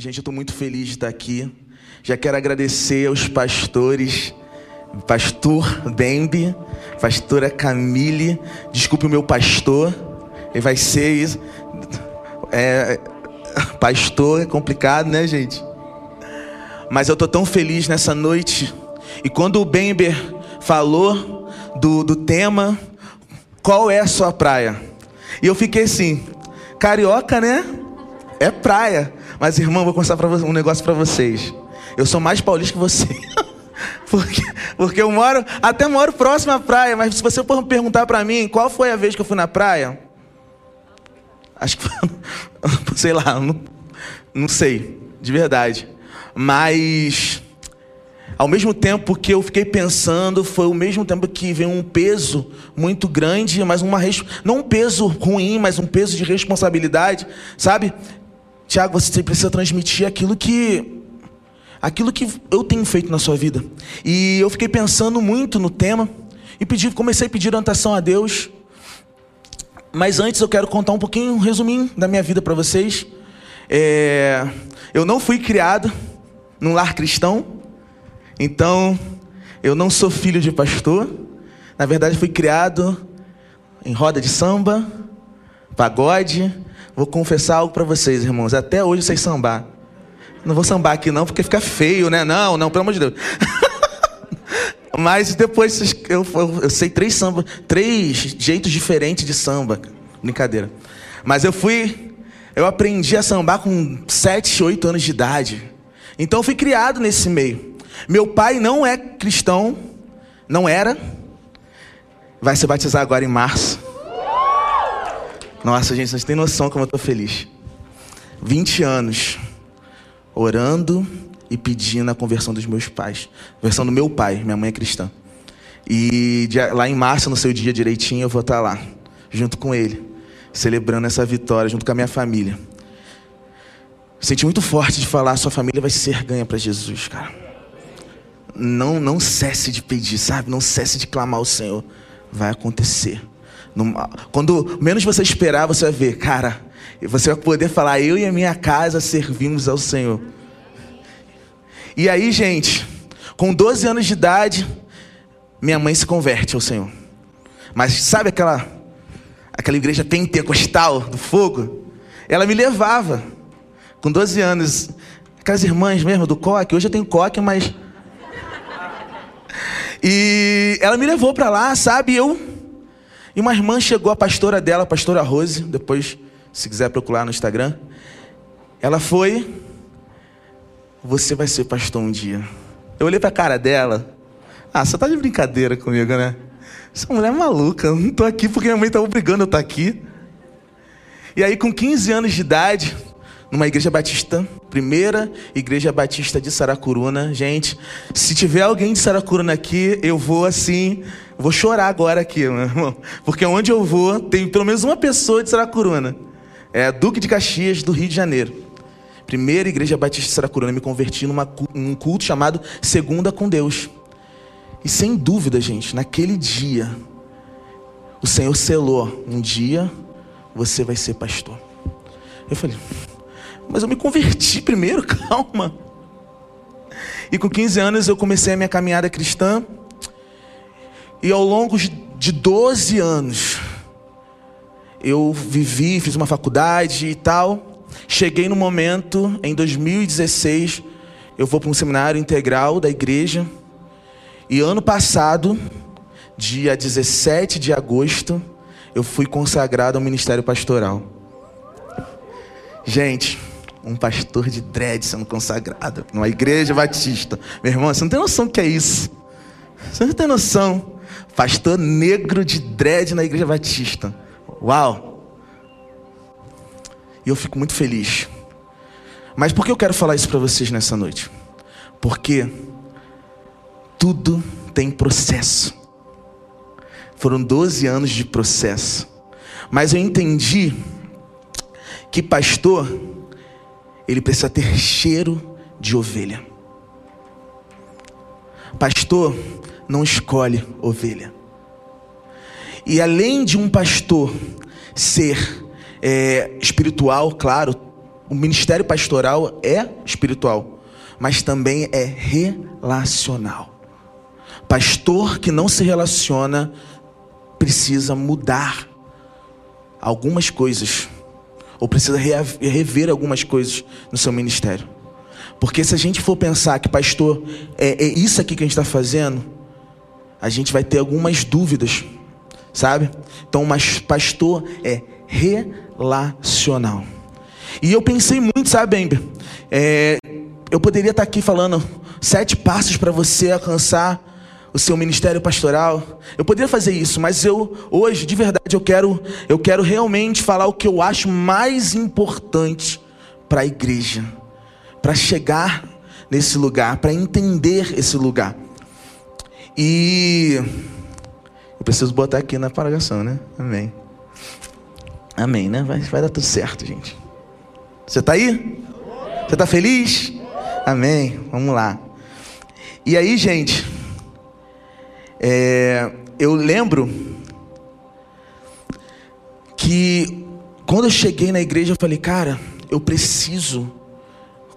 Gente, eu estou muito feliz de estar aqui. Já quero agradecer aos pastores, pastor Bembe, pastora Camille. Desculpe o meu pastor, ele vai ser isso. É, pastor é complicado, né, gente? Mas eu estou tão feliz nessa noite. E quando o Bember falou do, do tema, qual é a sua praia? E eu fiquei assim, carioca, né? É praia. Mas, irmão, vou contar um negócio para vocês. Eu sou mais paulista que você. porque, porque eu moro, até moro próximo à praia, mas se você for perguntar para mim qual foi a vez que eu fui na praia, acho que foi, sei lá, não, não sei, de verdade. Mas ao mesmo tempo que eu fiquei pensando, foi o mesmo tempo que veio um peso muito grande, mas uma não um peso ruim, mas um peso de responsabilidade, sabe? Tiago, você precisa transmitir aquilo que aquilo que eu tenho feito na sua vida. E eu fiquei pensando muito no tema e pedi, comecei a pedir orientação a Deus. Mas antes eu quero contar um pouquinho, um resuminho da minha vida para vocês. É, eu não fui criado num lar cristão, então eu não sou filho de pastor. Na verdade, fui criado em roda de samba, pagode, Vou confessar algo para vocês, irmãos. Até hoje vocês sambar. Não vou sambar aqui não, porque fica feio, né? Não, não, pelo amor de Deus. Mas depois eu, eu, eu sei três samba, três jeitos diferentes de samba. Brincadeira. Mas eu fui, eu aprendi a sambar com sete, oito anos de idade. Então eu fui criado nesse meio. Meu pai não é cristão, não era. Vai se batizar agora em março. Nossa, gente, vocês têm noção como eu estou feliz. 20 anos orando e pedindo a conversão dos meus pais. Conversão do meu pai, minha mãe é cristã. E lá em março, no seu dia direitinho, eu vou estar lá, junto com ele, celebrando essa vitória, junto com a minha família. Senti muito forte de falar, sua família vai ser ganha para Jesus, cara. Não, não cesse de pedir, sabe? Não cesse de clamar ao Senhor. Vai acontecer. Quando menos você esperar, você vai ver, cara, você vai poder falar, eu e a minha casa servimos ao Senhor. E aí, gente, com 12 anos de idade, minha mãe se converte ao Senhor. Mas sabe aquela aquela igreja pentecostal do fogo? Ela me levava com 12 anos, aquelas irmãs mesmo do coque, hoje eu tenho coque, mas e ela me levou para lá, sabe? Eu e uma irmã chegou, a pastora dela, a pastora Rose, depois, se quiser procurar no Instagram. Ela foi. Você vai ser pastor um dia. Eu olhei para a cara dela. Ah, você tá de brincadeira comigo, né? Essa mulher é maluca. Eu não tô aqui porque minha mãe tá obrigando eu estar tá aqui. E aí, com 15 anos de idade, numa igreja batista, primeira igreja batista de Saracuruna. Gente, se tiver alguém de Saracuruna aqui, eu vou assim, vou chorar agora aqui, meu irmão. Porque onde eu vou, tem pelo menos uma pessoa de Saracuruna. É Duque de Caxias, do Rio de Janeiro. Primeira igreja batista de Saracuruna, me converti numa, num culto chamado Segunda com Deus. E sem dúvida, gente, naquele dia, o Senhor selou: um dia você vai ser pastor. Eu falei, mas eu me converti primeiro, calma. E com 15 anos eu comecei a minha caminhada cristã. E ao longo de 12 anos, eu vivi, fiz uma faculdade e tal. Cheguei no momento, em 2016, eu vou para um seminário integral da igreja. E ano passado, dia 17 de agosto, eu fui consagrado ao ministério pastoral. Gente, um pastor de dread sendo consagrado numa igreja batista. Meu irmão, você não tem noção do que é isso. Você não tem noção. Pastor negro de dread na igreja batista. Uau! E eu fico muito feliz. Mas por que eu quero falar isso para vocês nessa noite? Porque tudo tem processo. Foram 12 anos de processo. Mas eu entendi que pastor ele precisa ter cheiro de ovelha. Pastor não escolhe ovelha. E além de um pastor ser é, espiritual, claro, o ministério pastoral é espiritual, mas também é relacional. Pastor que não se relaciona precisa mudar algumas coisas, ou precisa rever algumas coisas no seu ministério. Porque se a gente for pensar que pastor é, é isso aqui que a gente está fazendo, a gente vai ter algumas dúvidas, sabe? Então, mas pastor é relacional. E eu pensei muito, sabe, Ember? É, eu poderia estar aqui falando sete passos para você alcançar o seu ministério pastoral. Eu poderia fazer isso, mas eu hoje, de verdade, eu quero, eu quero realmente falar o que eu acho mais importante para a igreja, para chegar nesse lugar, para entender esse lugar. E eu preciso botar aqui na paragação, né? Amém. Amém, né? Vai, vai dar tudo certo, gente. Você está aí? Você está feliz? Amém. Vamos lá. E aí, gente, é, eu lembro que quando eu cheguei na igreja, eu falei, cara, eu preciso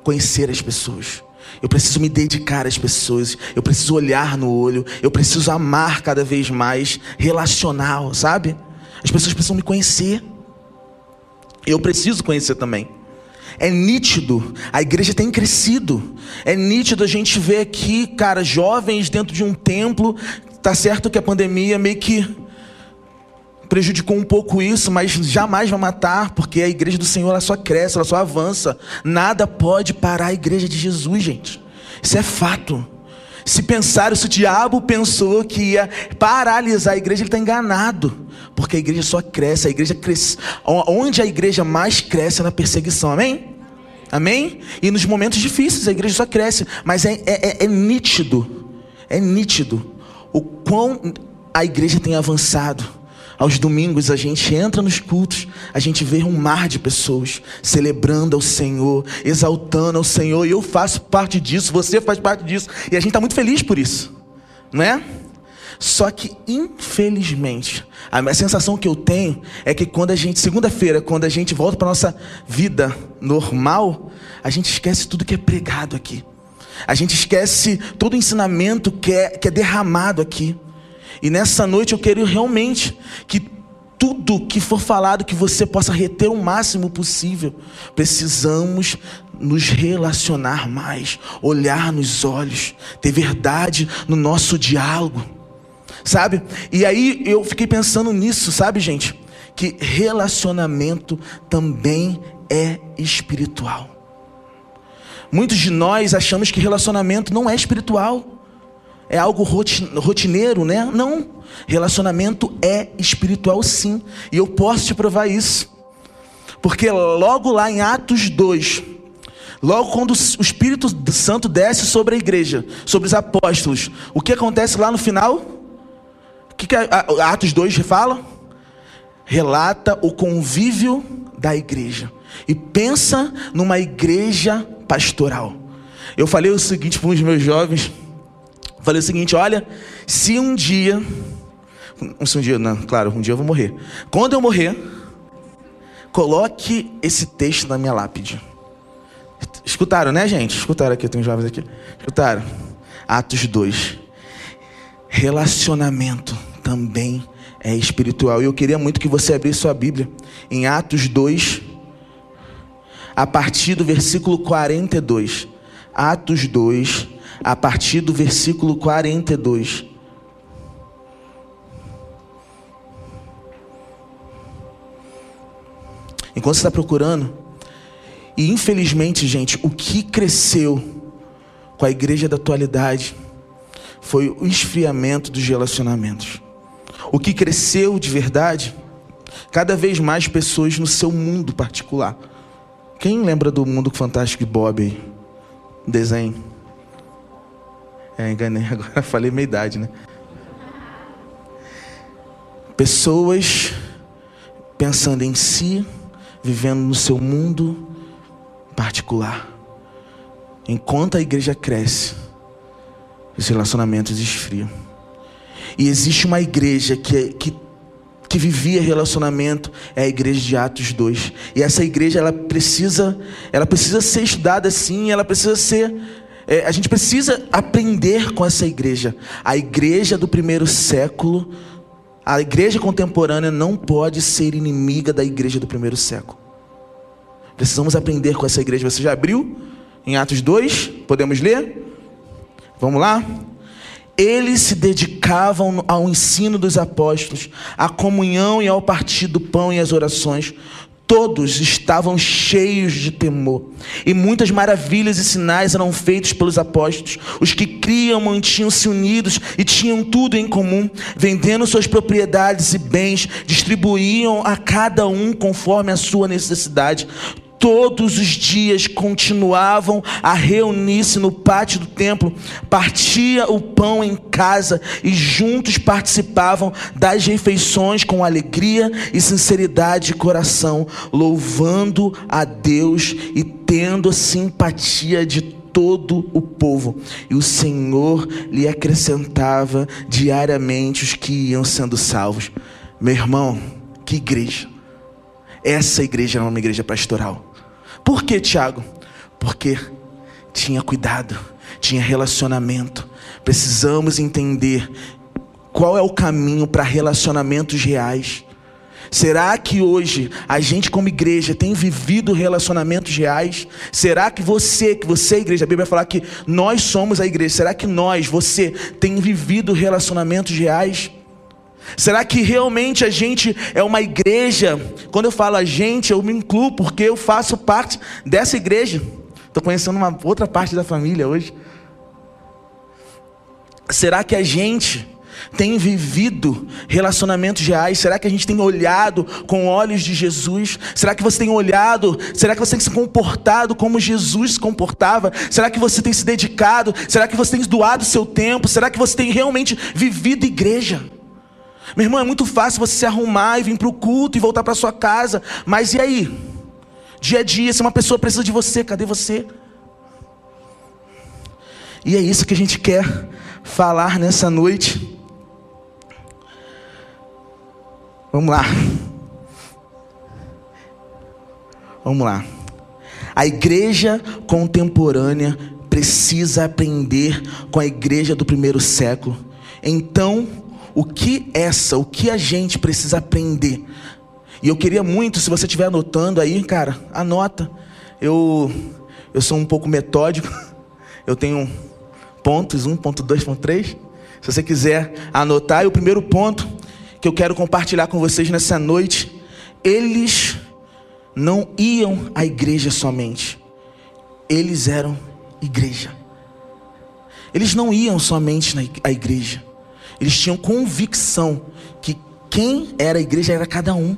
conhecer as pessoas. Eu preciso me dedicar às pessoas, eu preciso olhar no olho, eu preciso amar cada vez mais, relacional, sabe? As pessoas precisam me conhecer. Eu preciso conhecer também. É nítido, a igreja tem crescido. É nítido a gente ver aqui, cara, jovens dentro de um templo. Tá certo que a pandemia meio que prejudicou um pouco isso, mas jamais vai matar, porque a igreja do Senhor ela só cresce, ela só avança. Nada pode parar a igreja de Jesus, gente. Isso é fato. Se pensaram, se o diabo pensou que ia paralisar a igreja, ele está enganado. Porque a igreja só cresce, a igreja cresce. Onde a igreja mais cresce é na perseguição, amém? Amém? E nos momentos difíceis a igreja só cresce. Mas é, é, é, é nítido, é nítido o quão a igreja tem avançado aos domingos a gente entra nos cultos, a gente vê um mar de pessoas celebrando ao Senhor, exaltando ao Senhor, e eu faço parte disso, você faz parte disso, e a gente está muito feliz por isso, não é? Só que, infelizmente, a sensação que eu tenho é que quando a gente, segunda-feira, quando a gente volta para nossa vida normal, a gente esquece tudo que é pregado aqui. A gente esquece todo o ensinamento que é, que é derramado aqui. E nessa noite eu quero realmente que tudo que for falado que você possa reter o máximo possível. Precisamos nos relacionar mais, olhar nos olhos, ter verdade no nosso diálogo. Sabe? E aí eu fiquei pensando nisso, sabe, gente? Que relacionamento também é espiritual. Muitos de nós achamos que relacionamento não é espiritual é algo rotineiro, né? Não. Relacionamento é espiritual sim. E eu posso te provar isso. Porque logo lá em Atos 2, logo quando o Espírito Santo desce sobre a igreja, sobre os apóstolos, o que acontece lá no final? O que, que Atos 2 fala? Relata o convívio da igreja. E pensa numa igreja pastoral. Eu falei o seguinte para os meus jovens Falei o seguinte: olha, se um dia. Se um dia, não, claro, um dia eu vou morrer. Quando eu morrer, coloque esse texto na minha lápide. Escutaram, né, gente? Escutaram aqui, tem jovens aqui. Escutaram? Atos 2. Relacionamento também é espiritual. E eu queria muito que você abrisse sua Bíblia em Atos 2, a partir do versículo 42. Atos 2, a partir do versículo 42. Enquanto você está procurando, e infelizmente, gente, o que cresceu com a igreja da atualidade foi o esfriamento dos relacionamentos. O que cresceu de verdade, cada vez mais pessoas no seu mundo particular. Quem lembra do mundo fantástico de Bob aí? Desenho. É, enganei agora, falei meia idade, né? Pessoas pensando em si, vivendo no seu mundo particular. Enquanto a igreja cresce, os relacionamentos esfriam. E existe uma igreja que, que, que vivia relacionamento é a igreja de Atos 2. E essa igreja ela precisa, ela precisa ser estudada assim, ela precisa ser é, a gente precisa aprender com essa igreja. A igreja do primeiro século, a igreja contemporânea não pode ser inimiga da igreja do primeiro século. Precisamos aprender com essa igreja. Você já abriu em Atos 2? Podemos ler? Vamos lá? Eles se dedicavam ao ensino dos apóstolos, à comunhão e ao partir do pão e às orações. Todos estavam cheios de temor, e muitas maravilhas e sinais eram feitos pelos apóstolos. Os que criam mantinham-se unidos e tinham tudo em comum, vendendo suas propriedades e bens, distribuíam a cada um conforme a sua necessidade todos os dias continuavam a reunir-se no pátio do templo, partia o pão em casa e juntos participavam das refeições com alegria e sinceridade de coração, louvando a Deus e tendo simpatia de todo o povo. E o Senhor lhe acrescentava diariamente os que iam sendo salvos. Meu irmão, que igreja! Essa igreja era uma igreja pastoral. Por que, Tiago? Porque tinha cuidado, tinha relacionamento. Precisamos entender qual é o caminho para relacionamentos reais. Será que hoje a gente como igreja tem vivido relacionamentos reais? Será que você, que você é igreja, a Bíblia vai falar que nós somos a igreja. Será que nós, você tem vivido relacionamentos reais? Será que realmente a gente é uma igreja? Quando eu falo a gente, eu me incluo porque eu faço parte dessa igreja. Estou conhecendo uma outra parte da família hoje. Será que a gente tem vivido relacionamentos reais? Será que a gente tem olhado com olhos de Jesus? Será que você tem olhado? Será que você tem se comportado como Jesus se comportava? Será que você tem se dedicado? Será que você tem doado seu tempo? Será que você tem realmente vivido igreja? Meu irmão, é muito fácil você se arrumar e vir para o culto e voltar para sua casa. Mas e aí? Dia a dia, se uma pessoa precisa de você, cadê você? E é isso que a gente quer falar nessa noite. Vamos lá. Vamos lá. A igreja contemporânea precisa aprender com a igreja do primeiro século. Então, o que essa, o que a gente precisa aprender. E eu queria muito, se você estiver anotando aí, cara, anota. Eu, eu sou um pouco metódico, eu tenho pontos, um, ponto dois, ponto três. Se você quiser anotar, e o primeiro ponto que eu quero compartilhar com vocês nessa noite, eles não iam à igreja somente, eles eram igreja. Eles não iam somente à igreja, eles tinham convicção que quem era a igreja era cada um.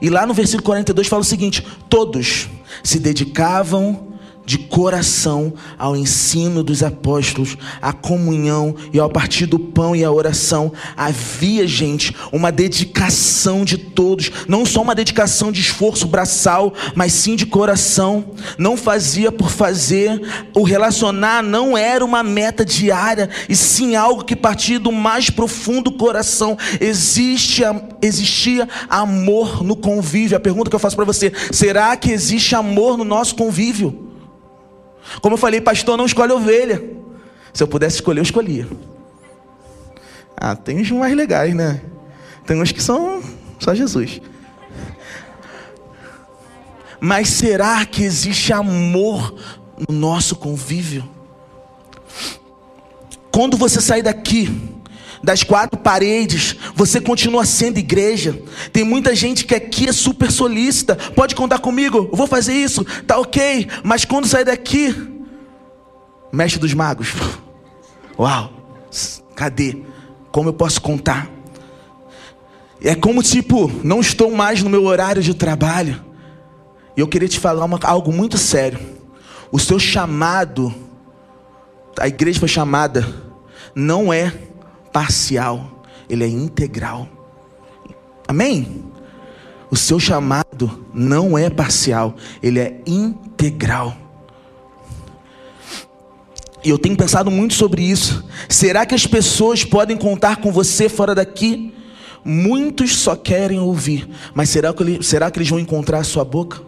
E lá no versículo 42 fala o seguinte: todos se dedicavam de coração ao ensino dos apóstolos, à comunhão e ao partir do pão e à oração. Havia, gente, uma dedicação de todos, não só uma dedicação de esforço braçal, mas sim de coração. Não fazia por fazer, o relacionar não era uma meta diária, e sim algo que partia do mais profundo coração. Existe, existia amor no convívio. A pergunta que eu faço para você: será que existe amor no nosso convívio? Como eu falei, pastor não escolhe ovelha. Se eu pudesse escolher, eu escolhia. Ah, tem uns mais legais, né? Tem uns que são só Jesus. Mas será que existe amor no nosso convívio? Quando você sair daqui, das quatro paredes, você continua sendo igreja. Tem muita gente que aqui é super solícita. Pode contar comigo, eu vou fazer isso, tá ok. Mas quando sair daqui, mestre dos magos, uau, cadê? Como eu posso contar? É como tipo, não estou mais no meu horário de trabalho. E eu queria te falar uma, algo muito sério. O seu chamado, a igreja foi chamada, não é parcial, ele é integral. Amém? O seu chamado não é parcial, ele é integral. E eu tenho pensado muito sobre isso. Será que as pessoas podem contar com você fora daqui? Muitos só querem ouvir, mas será que, será que eles vão encontrar a sua boca?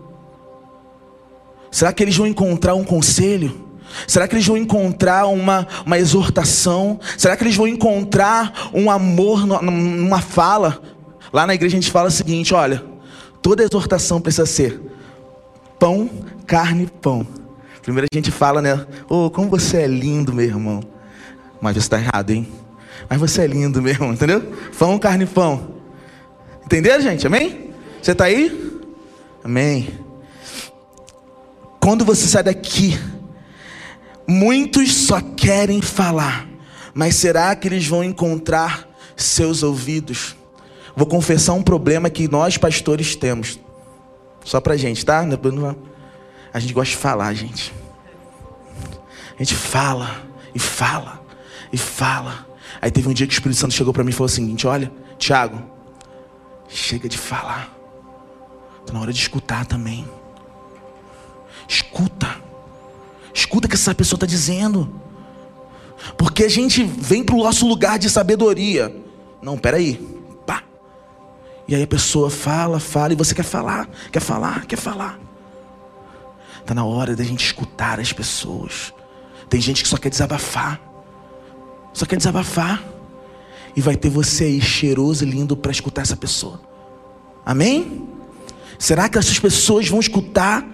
Será que eles vão encontrar um conselho? Será que eles vão encontrar uma, uma exortação? Será que eles vão encontrar um amor numa fala? Lá na igreja a gente fala o seguinte: olha, toda exortação precisa ser pão, carne, pão. Primeiro a gente fala, né? Oh, como você é lindo, meu irmão. Mas você está errado, hein? Mas você é lindo, meu irmão, entendeu? Pão, carne, pão. Entendeu, gente? Amém? Você está aí? Amém. Quando você sai daqui, muitos só querem falar, mas será que eles vão encontrar seus ouvidos? Vou confessar um problema que nós pastores temos. Só pra gente, tá? A gente gosta de falar, gente. A gente fala e fala e fala. Aí teve um dia que o Espírito Santo chegou para mim e falou o seguinte: Olha, Tiago, chega de falar. Está na hora de escutar também. Escuta. Escuta o que essa pessoa está dizendo. Porque a gente vem para o nosso lugar de sabedoria. Não, peraí. Pá. E aí a pessoa fala, fala, e você quer falar, quer falar, quer falar. Está na hora da gente escutar as pessoas. Tem gente que só quer desabafar. Só quer desabafar. E vai ter você aí cheiroso e lindo para escutar essa pessoa. Amém? Será que essas pessoas vão escutar?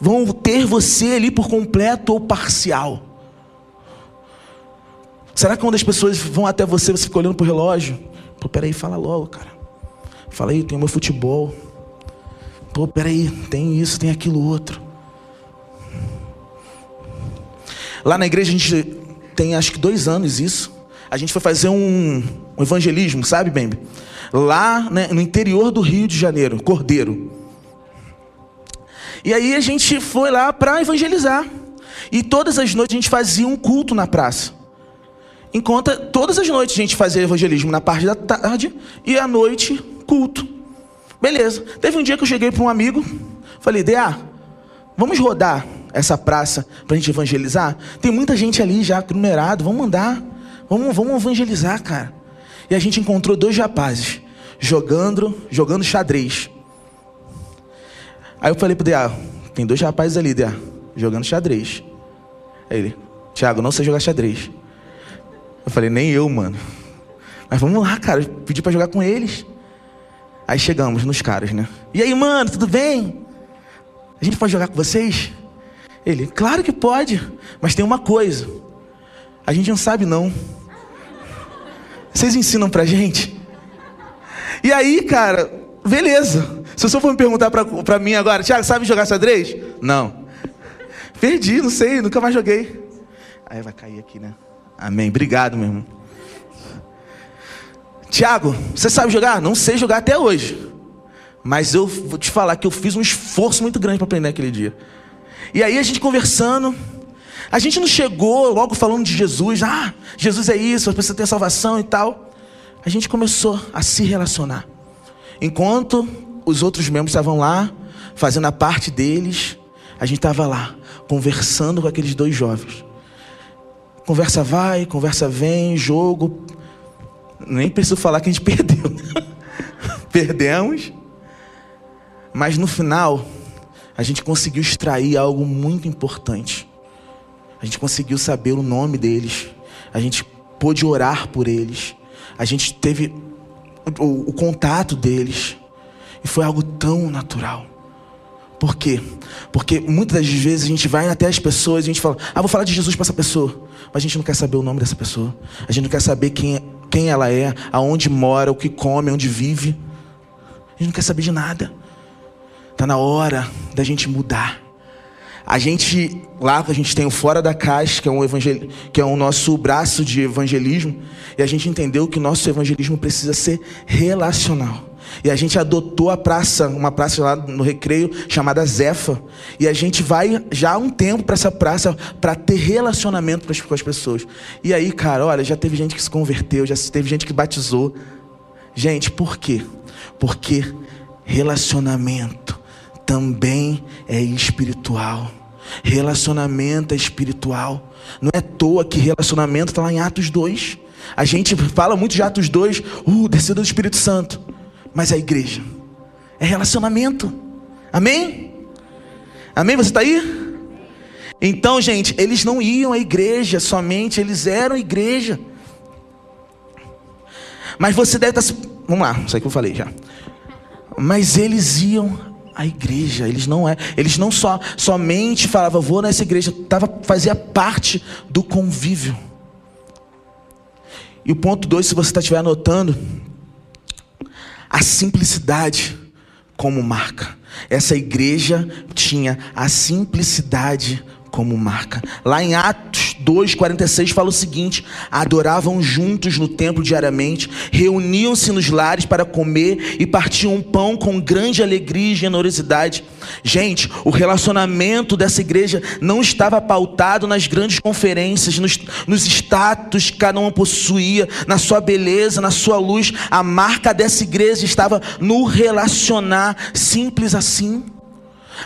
Vão ter você ali por completo ou parcial? Será que quando as pessoas vão até você, você fica olhando para o relógio? Pô, peraí, fala logo, cara. Fala aí, tem o meu futebol. Pô, peraí, tem isso, tem aquilo outro. Lá na igreja a gente tem acho que dois anos isso. A gente foi fazer um, um evangelismo, sabe, Bembe? Lá né, no interior do Rio de Janeiro, Cordeiro. E aí a gente foi lá para evangelizar. E todas as noites a gente fazia um culto na praça. Enquanto todas as noites a gente fazia evangelismo na parte da tarde e à noite culto. Beleza. Teve um dia que eu cheguei para um amigo, falei: "Dea, vamos rodar essa praça para a gente evangelizar? Tem muita gente ali já aglomerado, vamos mandar, vamos, vamos evangelizar, cara. E a gente encontrou dois rapazes jogando, jogando xadrez. Aí eu falei pro DA, tem dois rapazes ali, DA, jogando xadrez. Aí ele, Tiago, não sei jogar xadrez. Eu falei, nem eu, mano. Mas vamos lá, cara, pedi para jogar com eles. Aí chegamos nos caras, né? E aí, mano, tudo bem? A gente pode jogar com vocês? Ele, claro que pode, mas tem uma coisa. A gente não sabe não. Vocês ensinam pra gente? E aí, cara, beleza. Se você for me perguntar pra mim agora, Tiago, sabe jogar xadrez? Não. Perdi, não sei, nunca mais joguei. Aí vai cair aqui, né? Amém. Obrigado, meu irmão. Tiago, você sabe jogar? Não sei jogar até hoje. Mas eu vou te falar que eu fiz um esforço muito grande para aprender aquele dia. E aí a gente conversando, a gente não chegou logo falando de Jesus, ah, Jesus é isso, precisa ter salvação e tal. A gente começou a se relacionar. Enquanto os outros membros estavam lá, fazendo a parte deles, a gente estava lá, conversando com aqueles dois jovens. Conversa vai, conversa vem, jogo. Nem preciso falar que a gente perdeu. Perdemos. Mas no final, a gente conseguiu extrair algo muito importante. A gente conseguiu saber o nome deles. A gente pôde orar por eles. A gente teve o, o contato deles. E foi algo tão natural. Por quê? Porque muitas das vezes a gente vai até as pessoas e a gente fala: Ah, vou falar de Jesus para essa pessoa. Mas a gente não quer saber o nome dessa pessoa. A gente não quer saber quem, quem ela é, aonde mora, o que come, onde vive. A gente não quer saber de nada. Está na hora da gente mudar. A gente, lá a gente tem o Fora da Caixa, que é, um evangel... que é o nosso braço de evangelismo, e a gente entendeu que nosso evangelismo precisa ser relacional. E a gente adotou a praça, uma praça lá no recreio chamada Zefa. E a gente vai já há um tempo para essa praça para ter relacionamento com as pessoas. E aí, cara, olha, já teve gente que se converteu, já teve gente que batizou. Gente, por quê? Porque relacionamento também é espiritual. Relacionamento é espiritual. Não é à toa que relacionamento está lá em Atos 2. A gente fala muito de Atos 2, uh, descida do Espírito Santo. Mas a igreja é relacionamento. Amém? Amém? Você está aí? Então, gente, eles não iam à igreja somente, eles eram igreja. Mas você deve estar. Tá Vamos lá, isso aí que eu falei já. Mas eles iam à igreja, eles não é, eles não só somente falavam, vou nessa igreja, tava, fazia parte do convívio. E o ponto 2, se você estiver anotando, a simplicidade como marca. Essa igreja tinha a simplicidade como marca. Lá em Atos 2:46 fala o seguinte: adoravam juntos no templo diariamente, reuniam-se nos lares para comer e partiam pão com grande alegria e generosidade. Gente, o relacionamento dessa igreja não estava pautado nas grandes conferências, nos, nos status que cada um possuía, na sua beleza, na sua luz. A marca dessa igreja estava no relacionar, simples assim.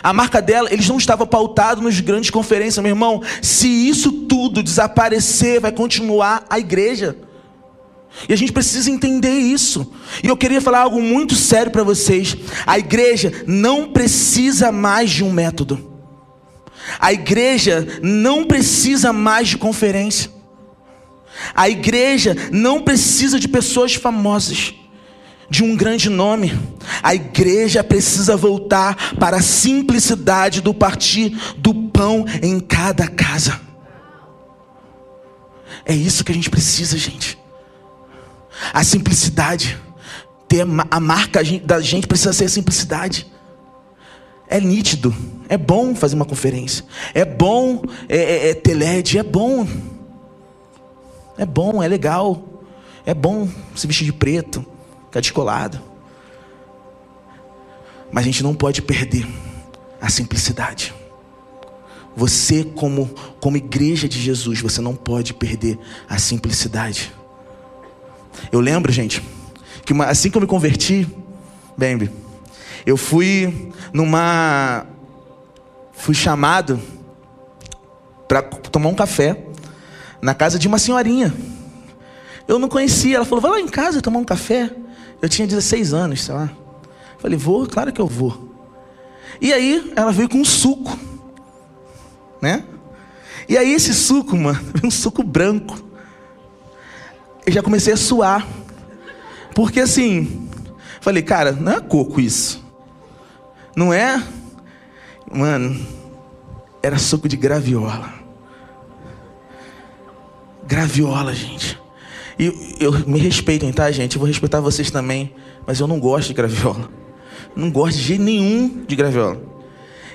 A marca dela, eles não estavam pautados nos grandes conferências, meu irmão. Se isso tudo desaparecer, vai continuar a igreja. E a gente precisa entender isso. E eu queria falar algo muito sério para vocês. A igreja não precisa mais de um método. A igreja não precisa mais de conferência. A igreja não precisa de pessoas famosas de um grande nome. A igreja precisa voltar para a simplicidade do partir do pão em cada casa. É isso que a gente precisa, gente. A simplicidade. Ter a marca da gente precisa ser a simplicidade. É nítido, é bom fazer uma conferência, é bom é, é, é ter LED, é bom, é bom, é legal, é bom se vestir de preto, está descolado. Mas a gente não pode perder a simplicidade. Você, como, como igreja de Jesus, você não pode perder a simplicidade. Eu lembro, gente, que uma, assim que eu me converti, bem, eu fui numa. Fui chamado para tomar um café na casa de uma senhorinha. Eu não conhecia. Ela falou: vai lá em casa tomar um café. Eu tinha 16 anos, sei lá. Falei, vou, claro que eu vou. E aí ela veio com um suco, né? E aí esse suco, mano, um suco branco. Eu já comecei a suar. Porque assim, falei, cara, não é coco isso. Não é? Mano, era suco de graviola. Graviola, gente. E eu me respeitem, tá, gente? Eu vou respeitar vocês também, mas eu não gosto de graviola. Não gosto de jeito nenhum de graviola.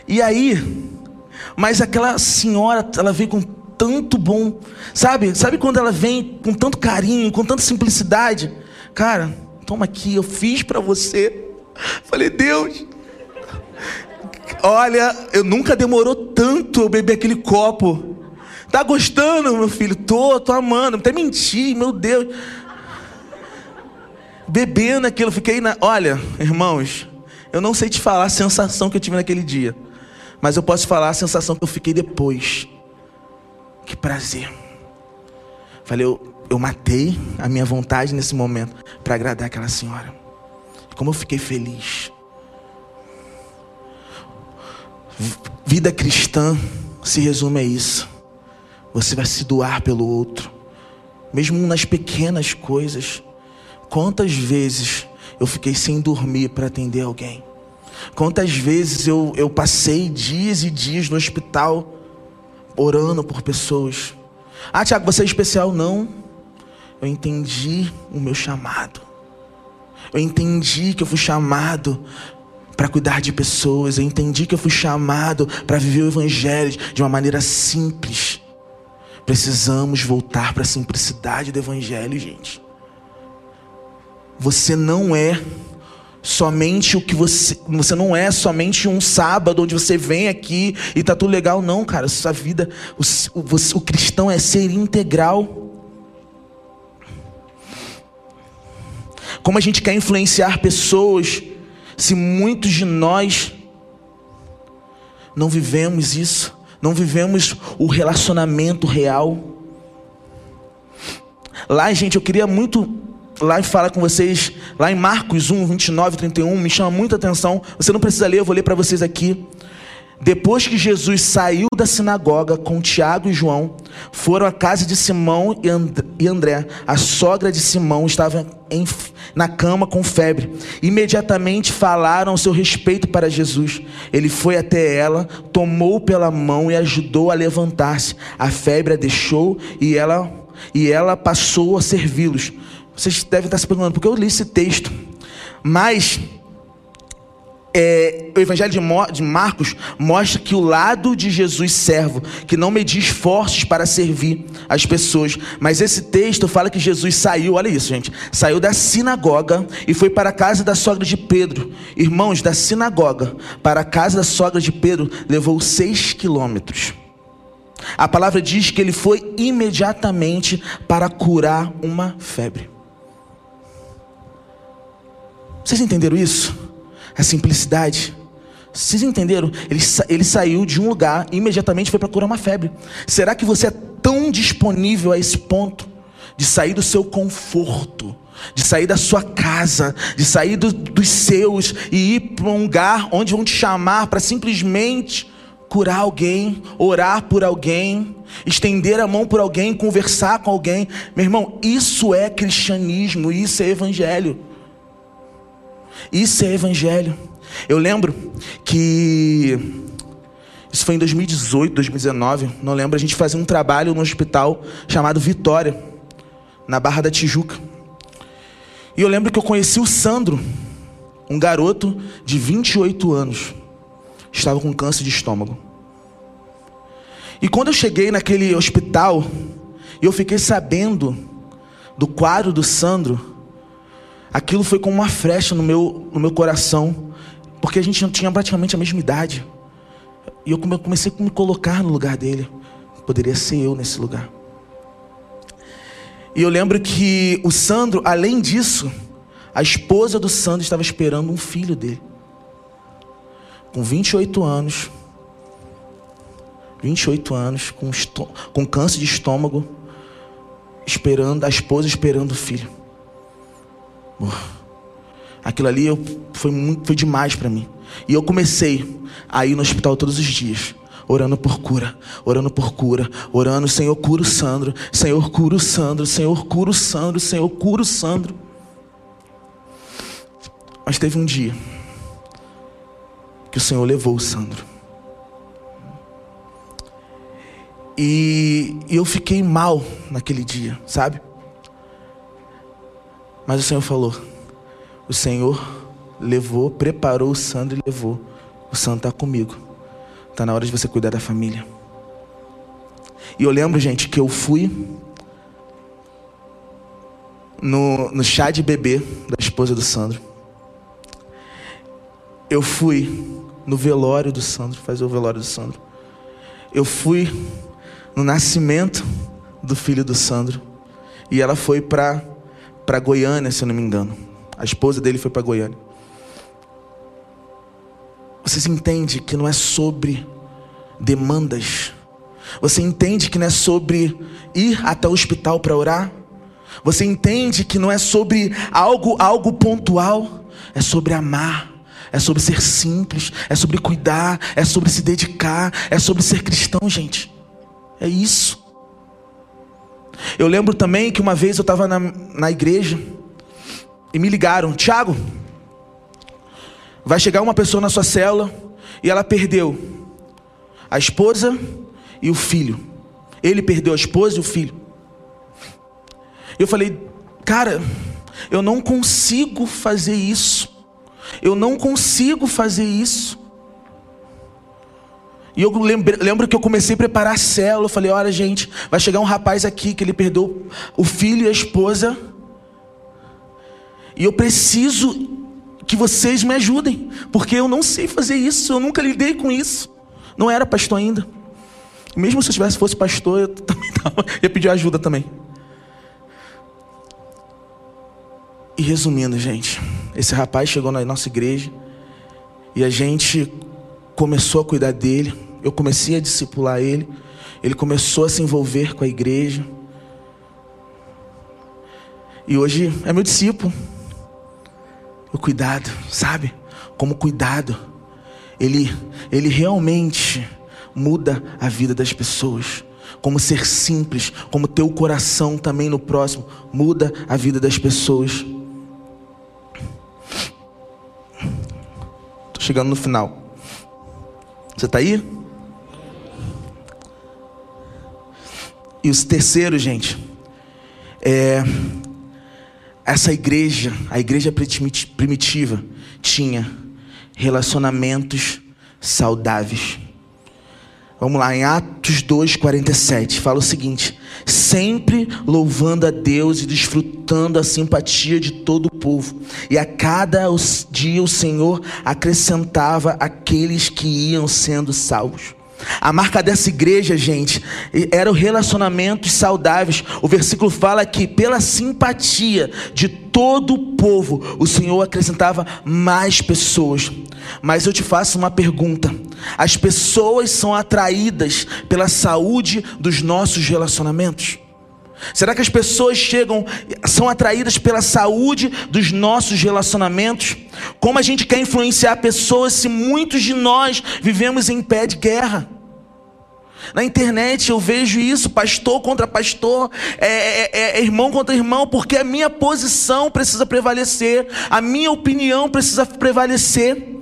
E aí, mas aquela senhora, ela veio com tanto bom, sabe? Sabe quando ela vem com tanto carinho, com tanta simplicidade? Cara, toma aqui, eu fiz para você. Falei, Deus, olha, eu nunca demorou tanto eu beber aquele copo. Tá gostando, meu filho? Tô, tô amando. Até menti, meu Deus. Bebendo aquilo, fiquei na. Olha, irmãos, eu não sei te falar a sensação que eu tive naquele dia. Mas eu posso falar a sensação que eu fiquei depois. Que prazer. Falei, eu, eu matei a minha vontade nesse momento para agradar aquela senhora. Como eu fiquei feliz. Vida cristã se resume a isso. Você vai se doar pelo outro, mesmo nas pequenas coisas. Quantas vezes eu fiquei sem dormir para atender alguém? Quantas vezes eu, eu passei dias e dias no hospital orando por pessoas? Ah, Tiago, você é especial? Não. Eu entendi o meu chamado. Eu entendi que eu fui chamado para cuidar de pessoas. Eu entendi que eu fui chamado para viver o Evangelho de uma maneira simples. Precisamos voltar para a simplicidade do Evangelho, gente. Você não é somente o que você. Você não é somente um sábado onde você vem aqui e tá tudo legal, não, cara. Sua vida. O, o, o cristão é ser integral. Como a gente quer influenciar pessoas se muitos de nós não vivemos isso? Não vivemos o relacionamento real. Lá, gente, eu queria muito lá falar com vocês, lá em Marcos 1, 29 31, me chama muita atenção. Você não precisa ler, eu vou ler para vocês aqui. Depois que Jesus saiu da sinagoga com Tiago e João, foram à casa de Simão e André. A sogra de Simão estava em, na cama com febre. Imediatamente falaram seu respeito para Jesus. Ele foi até ela, tomou pela mão e ajudou a levantar-se. A febre a deixou e ela, e ela passou a servi-los. Vocês devem estar se perguntando por que eu li esse texto. Mas é, o Evangelho de, de, Marcos mostra que o lado de Jesus servo, que não media esforços para servir as pessoas, mas esse texto fala que Jesus saiu, olha isso, gente, saiu da sinagoga e foi para a casa da sogra de Pedro. Irmãos, da sinagoga para a casa da sogra de Pedro levou seis quilômetros. A palavra diz que ele foi imediatamente para curar uma febre. Vocês entenderam isso? A simplicidade. Vocês entenderam? Ele, ele saiu de um lugar e imediatamente foi para curar uma febre. Será que você é tão disponível a esse ponto de sair do seu conforto, de sair da sua casa, de sair do, dos seus e ir para um lugar onde vão te chamar para simplesmente curar alguém, orar por alguém, estender a mão por alguém, conversar com alguém? Meu irmão, isso é cristianismo, isso é evangelho. Isso é evangelho. Eu lembro que isso foi em 2018, 2019, não lembro, a gente fazia um trabalho no hospital chamado Vitória, na Barra da Tijuca. E eu lembro que eu conheci o Sandro, um garoto de 28 anos, estava com câncer de estômago. E quando eu cheguei naquele hospital, eu fiquei sabendo do quadro do Sandro, aquilo foi como uma flecha no meu, no meu coração, porque a gente não tinha praticamente a mesma idade. E eu comecei a me colocar no lugar dele. Poderia ser eu nesse lugar. E eu lembro que o Sandro, além disso, a esposa do Sandro estava esperando um filho dele. Com 28 anos. 28 anos, com, com câncer de estômago, esperando, a esposa esperando o filho. Aquilo ali eu, foi, muito, foi demais para mim. E eu comecei a ir no hospital todos os dias, orando por cura, orando por cura, orando, Senhor, cura o Sandro, Senhor, cura o Sandro, Senhor, cura o Sandro, Senhor, cura o Sandro. Mas teve um dia que o Senhor levou o Sandro. E, e eu fiquei mal naquele dia, sabe? Mas o Senhor falou: o Senhor levou, preparou o Sandro e levou. O Sandro está comigo. Está na hora de você cuidar da família. E eu lembro, gente, que eu fui no, no chá de bebê da esposa do Sandro. Eu fui no velório do Sandro, fazer o velório do Sandro. Eu fui no nascimento do filho do Sandro. E ela foi para para Goiânia, se eu não me engano. A esposa dele foi para Goiânia. Vocês entendem que não é sobre demandas. Você entende que não é sobre ir até o hospital para orar. Você entende que não é sobre algo algo pontual, é sobre amar. É sobre ser simples, é sobre cuidar, é sobre se dedicar, é sobre ser cristão, gente. É isso. Eu lembro também que uma vez eu estava na, na igreja e me ligaram: Tiago, vai chegar uma pessoa na sua célula e ela perdeu a esposa e o filho. Ele perdeu a esposa e o filho. Eu falei, cara, eu não consigo fazer isso. Eu não consigo fazer isso. E eu lembro, lembro que eu comecei a preparar a célula. Eu falei: olha, gente, vai chegar um rapaz aqui que ele perdeu o filho e a esposa. E eu preciso que vocês me ajudem, porque eu não sei fazer isso, eu nunca lidei com isso. Não era pastor ainda. Mesmo se eu tivesse fosse pastor, eu também tava, ia pedir ajuda também. E resumindo, gente, esse rapaz chegou na nossa igreja e a gente começou a cuidar dele, eu comecei a discipular ele, ele começou a se envolver com a igreja. E hoje é meu discípulo. O cuidado, sabe? Como cuidado, ele, ele realmente muda a vida das pessoas. Como ser simples, como ter o coração também no próximo, muda a vida das pessoas. Tô chegando no final. Você está aí? E os terceiros, gente, é essa igreja, a igreja primitiva, tinha relacionamentos saudáveis. Vamos lá, em Atos 2,47, fala o seguinte: sempre louvando a Deus e desfrutando a simpatia de todo o povo, e a cada dia o Senhor acrescentava aqueles que iam sendo salvos. A marca dessa igreja, gente, eram relacionamentos saudáveis. O versículo fala que, pela simpatia de todo o povo, o Senhor acrescentava mais pessoas. Mas eu te faço uma pergunta: as pessoas são atraídas pela saúde dos nossos relacionamentos? Será que as pessoas chegam, são atraídas pela saúde dos nossos relacionamentos? Como a gente quer influenciar pessoas se muitos de nós vivemos em pé de guerra? Na internet eu vejo isso, pastor contra pastor, é, é, é, é irmão contra irmão, porque a minha posição precisa prevalecer, a minha opinião precisa prevalecer.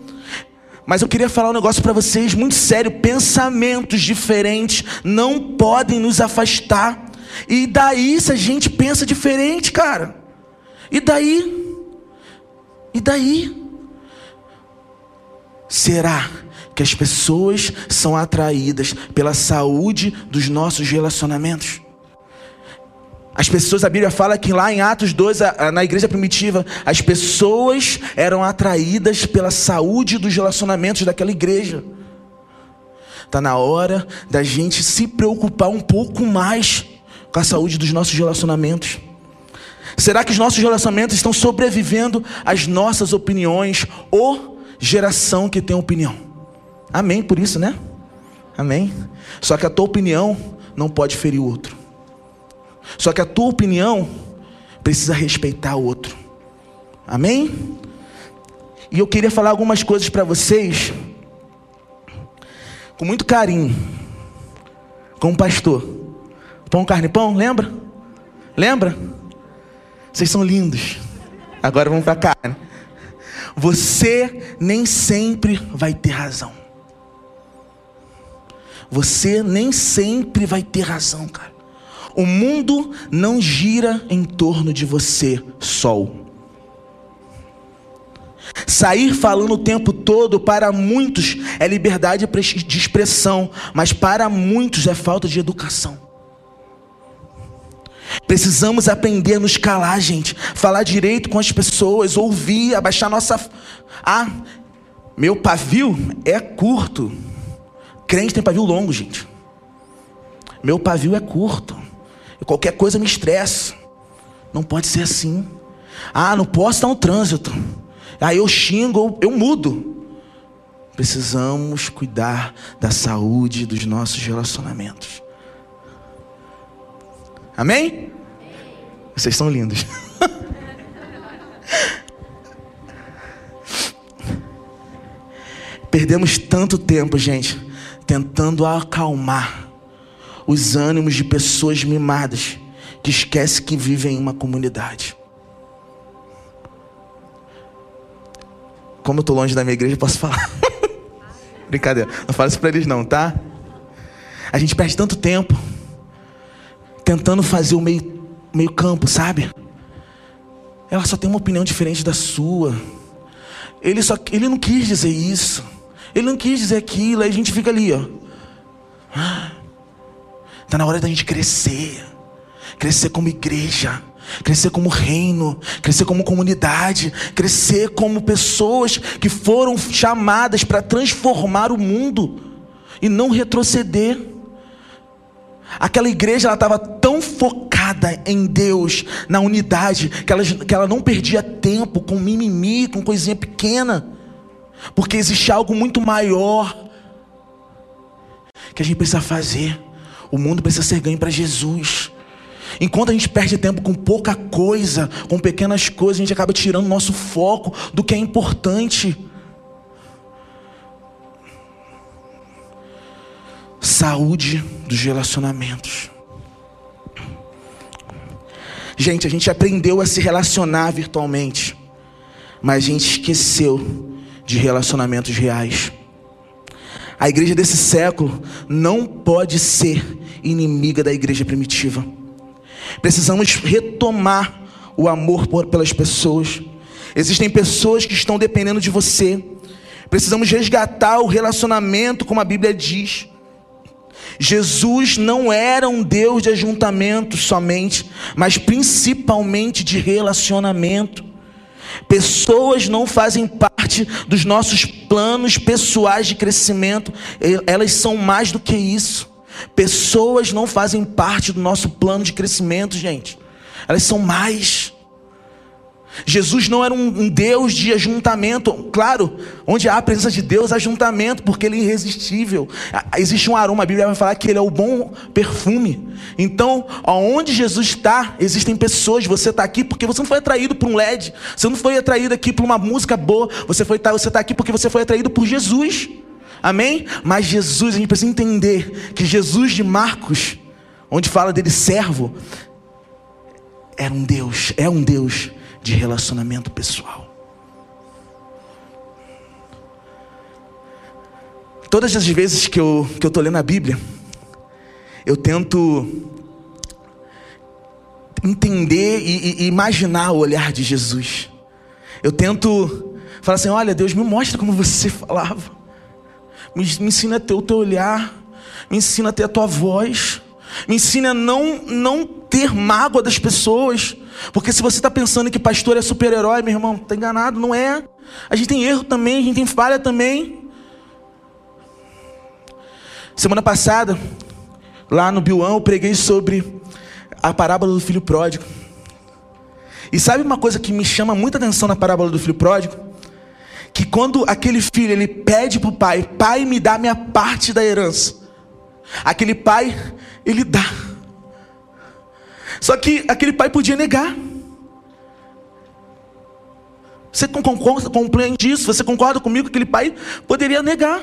Mas eu queria falar um negócio para vocês muito sério: pensamentos diferentes não podem nos afastar e daí se a gente pensa diferente, cara? E daí? E daí? Será que as pessoas são atraídas pela saúde dos nossos relacionamentos? As pessoas, a Bíblia fala que lá em Atos 2, na igreja primitiva, as pessoas eram atraídas pela saúde dos relacionamentos daquela igreja. Está na hora da gente se preocupar um pouco mais com a saúde dos nossos relacionamentos? Será que os nossos relacionamentos estão sobrevivendo às nossas opiniões ou geração que tem opinião? Amém por isso, né? Amém. Só que a tua opinião não pode ferir o outro. Só que a tua opinião precisa respeitar o outro. Amém? E eu queria falar algumas coisas para vocês com muito carinho, como pastor. Pão, carne, pão, lembra? Lembra? Vocês são lindos. Agora vamos para carne. Você nem sempre vai ter razão. Você nem sempre vai ter razão, cara. O mundo não gira em torno de você, sol. Sair falando o tempo todo para muitos é liberdade de expressão, mas para muitos é falta de educação. Precisamos aprender a nos calar, gente. Falar direito com as pessoas, ouvir, abaixar nossa. Ah, meu pavio é curto. Crente tem pavio longo, gente. Meu pavio é curto. Qualquer coisa me estressa. Não pode ser assim. Ah, não posso estar no trânsito. Aí eu xingo, eu mudo. Precisamos cuidar da saúde dos nossos relacionamentos. Amém? Vocês são lindos. Perdemos tanto tempo, gente, tentando acalmar os ânimos de pessoas mimadas que esquecem que vivem em uma comunidade. Como eu estou longe da minha igreja, posso falar. Brincadeira, não fala isso para eles não, tá? A gente perde tanto tempo tentando fazer o meio, meio campo, sabe? Ela só tem uma opinião diferente da sua. Ele, só, ele não quis dizer isso. Ele não quis dizer aquilo. Aí a gente fica ali, ó. Está na hora da gente crescer. Crescer como igreja. Crescer como reino. Crescer como comunidade. Crescer como pessoas que foram chamadas para transformar o mundo. E não retroceder. Aquela igreja estava tão focada em Deus, na unidade, que ela, que ela não perdia tempo com mimimi, com coisinha pequena, porque existe algo muito maior que a gente precisa fazer. O mundo precisa ser ganho para Jesus. Enquanto a gente perde tempo com pouca coisa, com pequenas coisas, a gente acaba tirando nosso foco do que é importante. Saúde dos relacionamentos. Gente, a gente aprendeu a se relacionar virtualmente, mas a gente esqueceu de relacionamentos reais. A igreja desse século não pode ser inimiga da igreja primitiva. Precisamos retomar o amor por, pelas pessoas. Existem pessoas que estão dependendo de você. Precisamos resgatar o relacionamento, como a Bíblia diz. Jesus não era um Deus de ajuntamento somente, mas principalmente de relacionamento. Pessoas não fazem parte dos nossos planos pessoais de crescimento, elas são mais do que isso. Pessoas não fazem parte do nosso plano de crescimento, gente. Elas são mais. Jesus não era um, Deus de ajuntamento. Claro, onde há a presença de Deus, ajuntamento, porque Ele é irresistível. Existe um aroma, a Bíblia vai falar que Ele é o bom perfume. Então, onde Jesus está, existem pessoas. Você está aqui porque você não foi atraído por um LED. Você não foi atraído aqui por uma música boa. Você está você tá aqui porque você foi atraído por Jesus. Amém? Mas Jesus, a gente precisa entender que Jesus de Marcos, onde fala dele servo, era um Deus, é um Deus de relacionamento pessoal. Todas as vezes que eu que eu tô lendo a Bíblia, eu tento entender e, e, imaginar o olhar de Jesus. Eu tento falar assim: olha, Deus, me mostra como você falava. Me, me ensina a ter o teu olhar. Me ensina a ter a tua voz. Me ensina a não, não ter mágoa das pessoas. Porque se você está pensando que pastor é super-herói, meu irmão, está enganado, não é. A gente tem erro também, a gente tem falha também. Semana passada, lá no Biuão, eu preguei sobre a parábola do filho pródigo. E sabe uma coisa que me chama muita atenção na parábola do filho pródigo? Que quando aquele filho ele pede para o pai, pai me dá minha parte da herança. Aquele pai, ele dá. Só que aquele pai podia negar. Você compreende isso? Você concorda comigo que aquele pai poderia negar?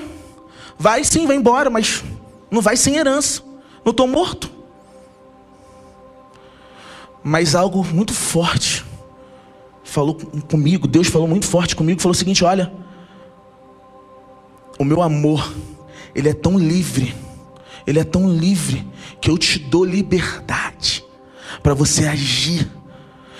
Vai sim, vai embora, mas não vai sem herança. Não estou morto. Mas algo muito forte falou comigo, Deus falou muito forte comigo, falou o seguinte: olha, o meu amor, ele é tão livre, ele é tão livre que eu te dou liberdade para você agir.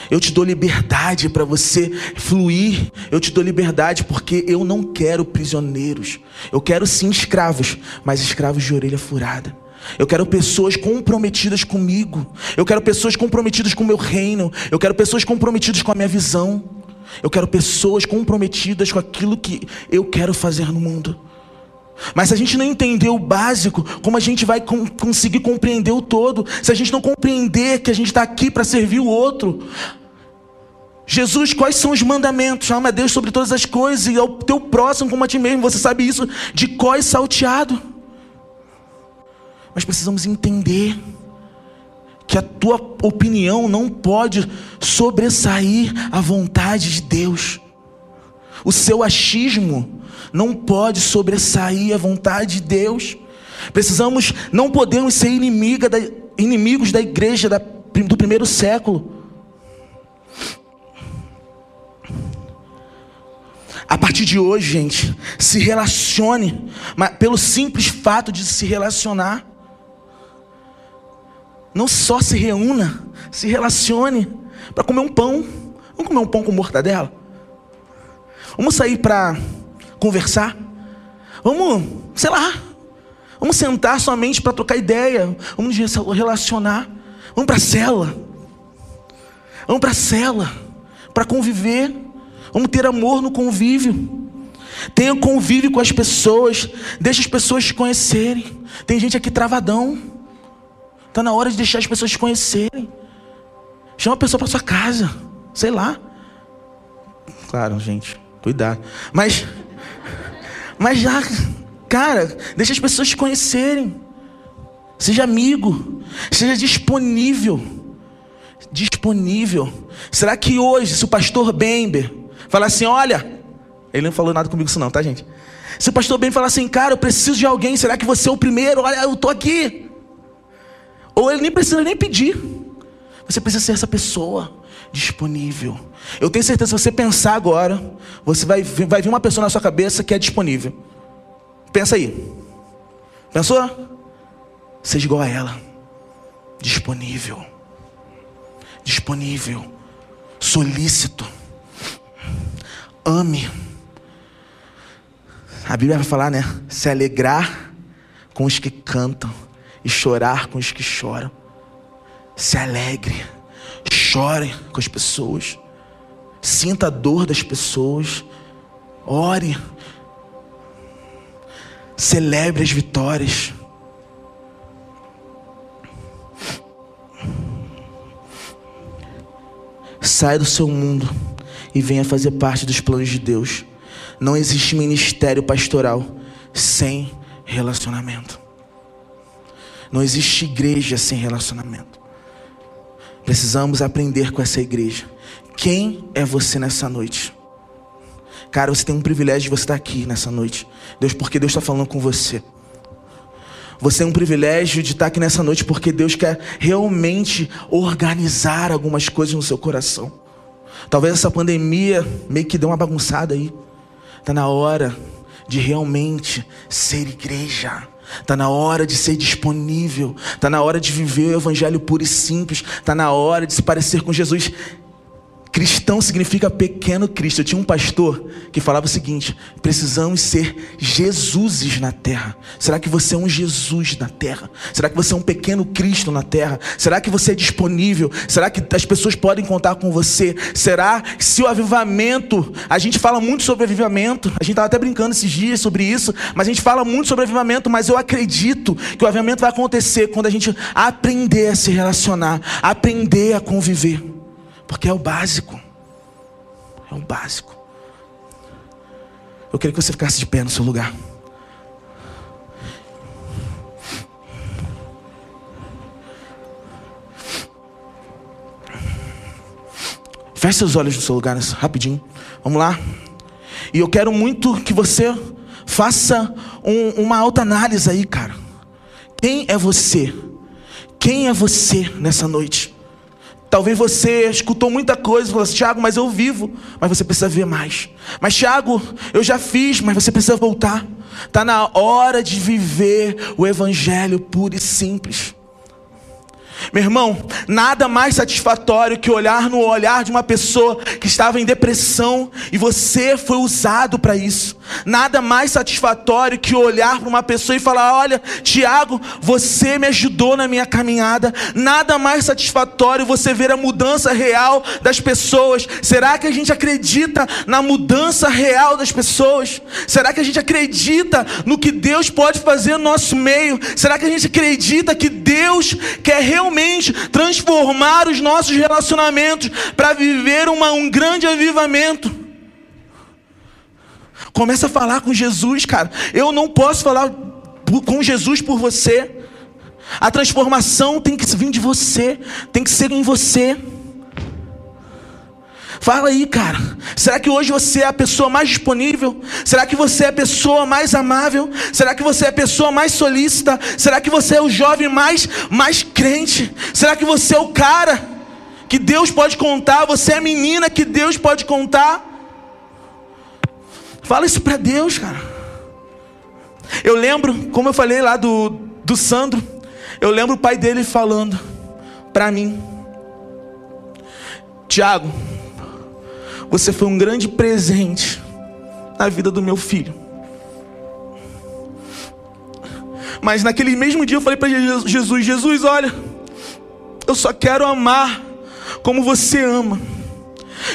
Eu te dou liberdade para você fluir. Eu te dou liberdade porque eu não quero prisioneiros. Eu quero sim escravos, mas escravos de orelha furada. Eu quero pessoas comprometidas comigo. Eu quero pessoas comprometidas com o meu reino. Eu quero pessoas comprometidas com a minha visão. Eu quero pessoas comprometidas com aquilo que eu quero fazer no mundo. Mas se a gente não entender o básico, como a gente vai com, conseguir compreender o todo? Se a gente não compreender que a gente está aqui para servir o outro. Jesus, quais são os mandamentos? Ama a Deus sobre todas as coisas e ao teu próximo como a ti mesmo. Você sabe isso de cós salteado. Mas precisamos entender que a tua opinião não pode sobressair a vontade de Deus. O seu achismo não pode sobressair a vontade de Deus. Precisamos, não podemos ser inimiga da, inimigos da igreja da, do primeiro século. A partir de hoje, gente, se relacione, mas pelo simples fato de se relacionar. Não só se reúna, se relacione para comer um pão. Vamos comer um pão com mortadela? Vamos sair para conversar. Vamos, sei lá, vamos sentar somente para trocar ideia. Vamos relacionar. Vamos para a cela. Vamos para a cela para conviver. Vamos ter amor no convívio. Tenha convívio com as pessoas. Deixe as pessoas te conhecerem. Tem gente aqui travadão. Está na hora de deixar as pessoas te conhecerem. Chama a pessoa para sua casa. Sei lá. Claro, gente. Cuidado. Mas mas já, cara, deixa as pessoas te conhecerem. Seja amigo, seja disponível. disponível. Será que hoje, se o pastor Bember falar assim: olha, ele não falou nada comigo isso, não, tá, gente? Se o pastor Bember falar assim, cara, eu preciso de alguém, será que você é o primeiro? Olha, eu tô aqui. Ou ele nem precisa nem pedir. Você precisa ser essa pessoa disponível. Eu tenho certeza, se você pensar agora, você vai, vai vir uma pessoa na sua cabeça que é disponível. Pensa aí. Pensou? Seja igual a ela. Disponível. Disponível. Solícito. Ame. A Bíblia vai falar, né? Se alegrar com os que cantam e chorar com os que choram. Se alegre, chore com as pessoas, sinta a dor das pessoas, ore, celebre as vitórias. Saia do seu mundo e venha fazer parte dos planos de Deus. Não existe ministério pastoral sem relacionamento. Não existe igreja sem relacionamento. Precisamos aprender com essa igreja. Quem é você nessa noite? Cara, você tem um privilégio de você estar aqui nessa noite. Deus, porque Deus está falando com você. Você tem um privilégio de estar aqui nessa noite porque Deus quer realmente organizar algumas coisas no seu coração. Talvez essa pandemia meio que deu uma bagunçada aí. Está na hora de realmente ser igreja. Está na hora de ser disponível. Está na hora de viver o evangelho puro e simples. Está na hora de se parecer com Jesus. Cristão significa pequeno Cristo. Eu tinha um pastor que falava o seguinte: precisamos ser Jesuses na terra. Será que você é um Jesus na terra? Será que você é um pequeno Cristo na terra? Será que você é disponível? Será que as pessoas podem contar com você? Será que se o avivamento, a gente fala muito sobre avivamento, a gente estava até brincando esses dias sobre isso, mas a gente fala muito sobre avivamento, mas eu acredito que o avivamento vai acontecer quando a gente aprender a se relacionar, aprender a conviver. Porque é o básico. É o básico. Eu queria que você ficasse de pé no seu lugar. Feche seus olhos no seu lugar, rapidinho. Vamos lá. E eu quero muito que você faça um, uma alta análise aí, cara. Quem é você? Quem é você nessa noite? Talvez você escutou muita coisa e falou assim, Tiago, mas eu vivo, mas você precisa ver mais. Mas Tiago, eu já fiz, mas você precisa voltar. Está na hora de viver o evangelho puro e simples. Meu irmão, nada mais satisfatório que olhar no olhar de uma pessoa que estava em depressão e você foi usado para isso. Nada mais satisfatório que olhar para uma pessoa e falar: Olha, Tiago, você me ajudou na minha caminhada. Nada mais satisfatório você ver a mudança real das pessoas. Será que a gente acredita na mudança real das pessoas? Será que a gente acredita no que Deus pode fazer no nosso meio? Será que a gente acredita que Deus quer realmente transformar os nossos relacionamentos para viver uma, um grande avivamento? Começa a falar com Jesus, cara. Eu não posso falar com Jesus por você. A transformação tem que vir de você, tem que ser em você. Fala aí, cara. Será que hoje você é a pessoa mais disponível? Será que você é a pessoa mais amável? Será que você é a pessoa mais solícita? Será que você é o jovem mais mais crente? Será que você é o cara que Deus pode contar? Você é a menina que Deus pode contar? Fala isso para Deus, cara. Eu lembro, como eu falei lá do, do Sandro, eu lembro o pai dele falando para mim: Tiago, você foi um grande presente na vida do meu filho. Mas naquele mesmo dia eu falei para Jesus: Jesus, olha, eu só quero amar como você ama.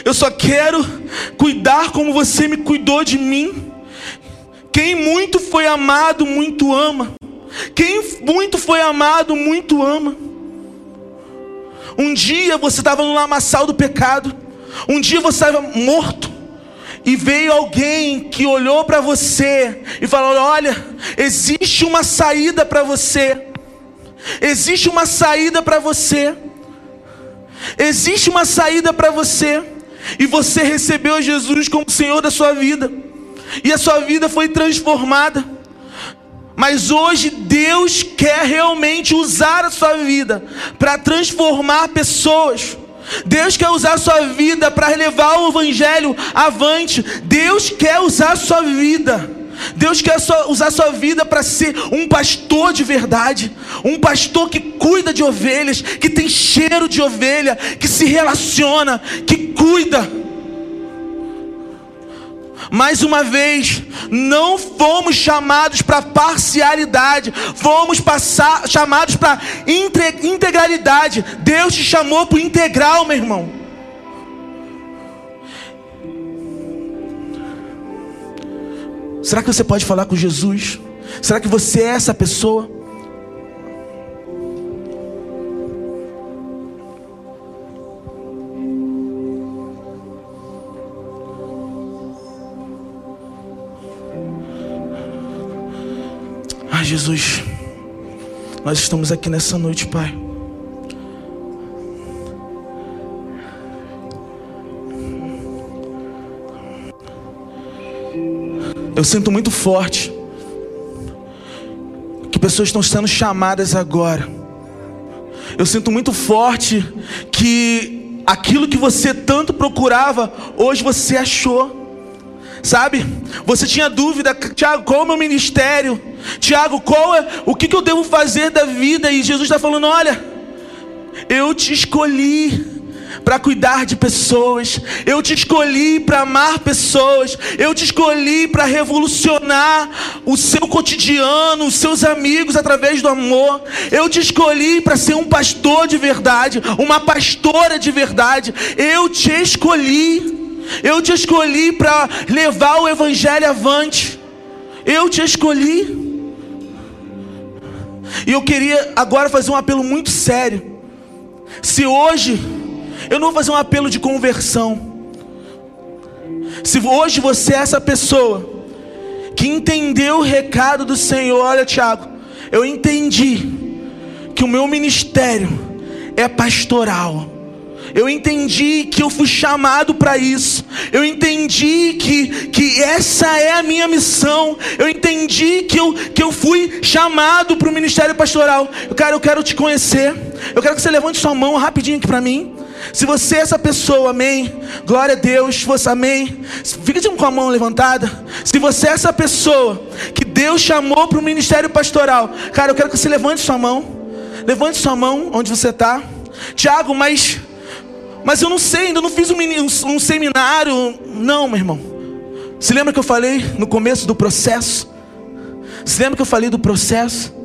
Eu só quero cuidar como você me cuidou de mim. Quem muito foi amado, muito ama. Quem muito foi amado, muito ama. Um dia você estava no lamaçal do pecado. Um dia você estava morto. E veio alguém que olhou para você e falou: Olha, existe uma saída para você. Existe uma saída para você. Existe uma saída para você. E você recebeu Jesus como Senhor da sua vida. E a sua vida foi transformada. Mas hoje Deus quer realmente usar a sua vida para transformar pessoas. Deus quer usar a sua vida para levar o evangelho avante. Deus quer usar a sua vida. Deus quer usar a sua vida para ser um pastor de verdade, um pastor que cuida de ovelhas, que tem cheiro de ovelha, que se relaciona, que cuida. Mais uma vez, não fomos chamados para parcialidade, fomos passar, chamados para integralidade. Deus te chamou para integral, meu irmão. Será que você pode falar com Jesus? Será que você é essa pessoa? Jesus, nós estamos aqui nessa noite, Pai. Eu sinto muito forte que pessoas estão sendo chamadas agora. Eu sinto muito forte que aquilo que você tanto procurava, hoje você achou. Sabe? Você tinha dúvida, Tiago, qual é o meu ministério? Tiago, qual é o que, que eu devo fazer da vida? E Jesus está falando: olha, eu te escolhi para cuidar de pessoas, eu te escolhi para amar pessoas, eu te escolhi para revolucionar o seu cotidiano, os seus amigos através do amor, eu te escolhi para ser um pastor de verdade, uma pastora de verdade, eu te escolhi. Eu te escolhi para levar o evangelho avante. Eu te escolhi. E eu queria agora fazer um apelo muito sério. Se hoje, eu não vou fazer um apelo de conversão. Se hoje você é essa pessoa que entendeu o recado do Senhor, olha, Tiago, eu entendi que o meu ministério é pastoral. Eu entendi que eu fui chamado para isso. Eu entendi que, que essa é a minha missão. Eu entendi que eu, que eu fui chamado para o ministério pastoral. Cara, eu quero te conhecer. Eu quero que você levante sua mão rapidinho aqui para mim. Se você é essa pessoa, amém. Glória a Deus, você amém. Fica com a mão levantada. Se você é essa pessoa que Deus chamou para o ministério pastoral, cara, eu quero que você levante sua mão. Levante sua mão onde você está. Tiago, mas mas eu não sei, ainda não fiz um, um, seminário. Não, meu irmão. Se lembra que eu falei no começo do processo? Se lembra que eu falei do processo?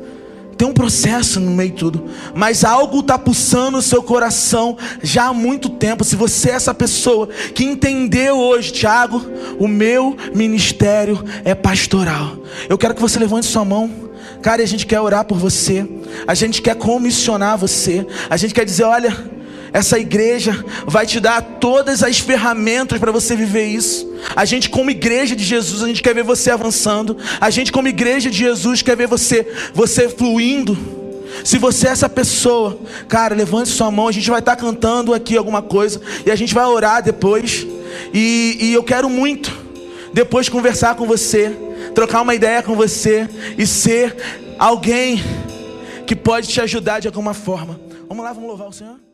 Tem um processo no meio de tudo, mas algo está pulsando o seu coração já há muito tempo. Se você é essa pessoa que entendeu hoje, Tiago, o meu ministério é pastoral. Eu quero que você levante sua mão. Cara, a gente quer orar por você, a gente quer comissionar você, a gente quer dizer: olha, essa igreja vai te dar todas as ferramentas para você viver isso. A gente, como igreja de Jesus, a gente quer ver você avançando. A gente, como igreja de Jesus, quer ver você, você fluindo. Se você é essa pessoa, cara, levante sua mão. A gente vai estar cantando aqui alguma coisa e a gente vai orar depois. E, e eu quero muito depois conversar com você, trocar uma ideia com você e ser alguém que pode te ajudar de alguma forma. Vamos lá, vamos louvar o Senhor.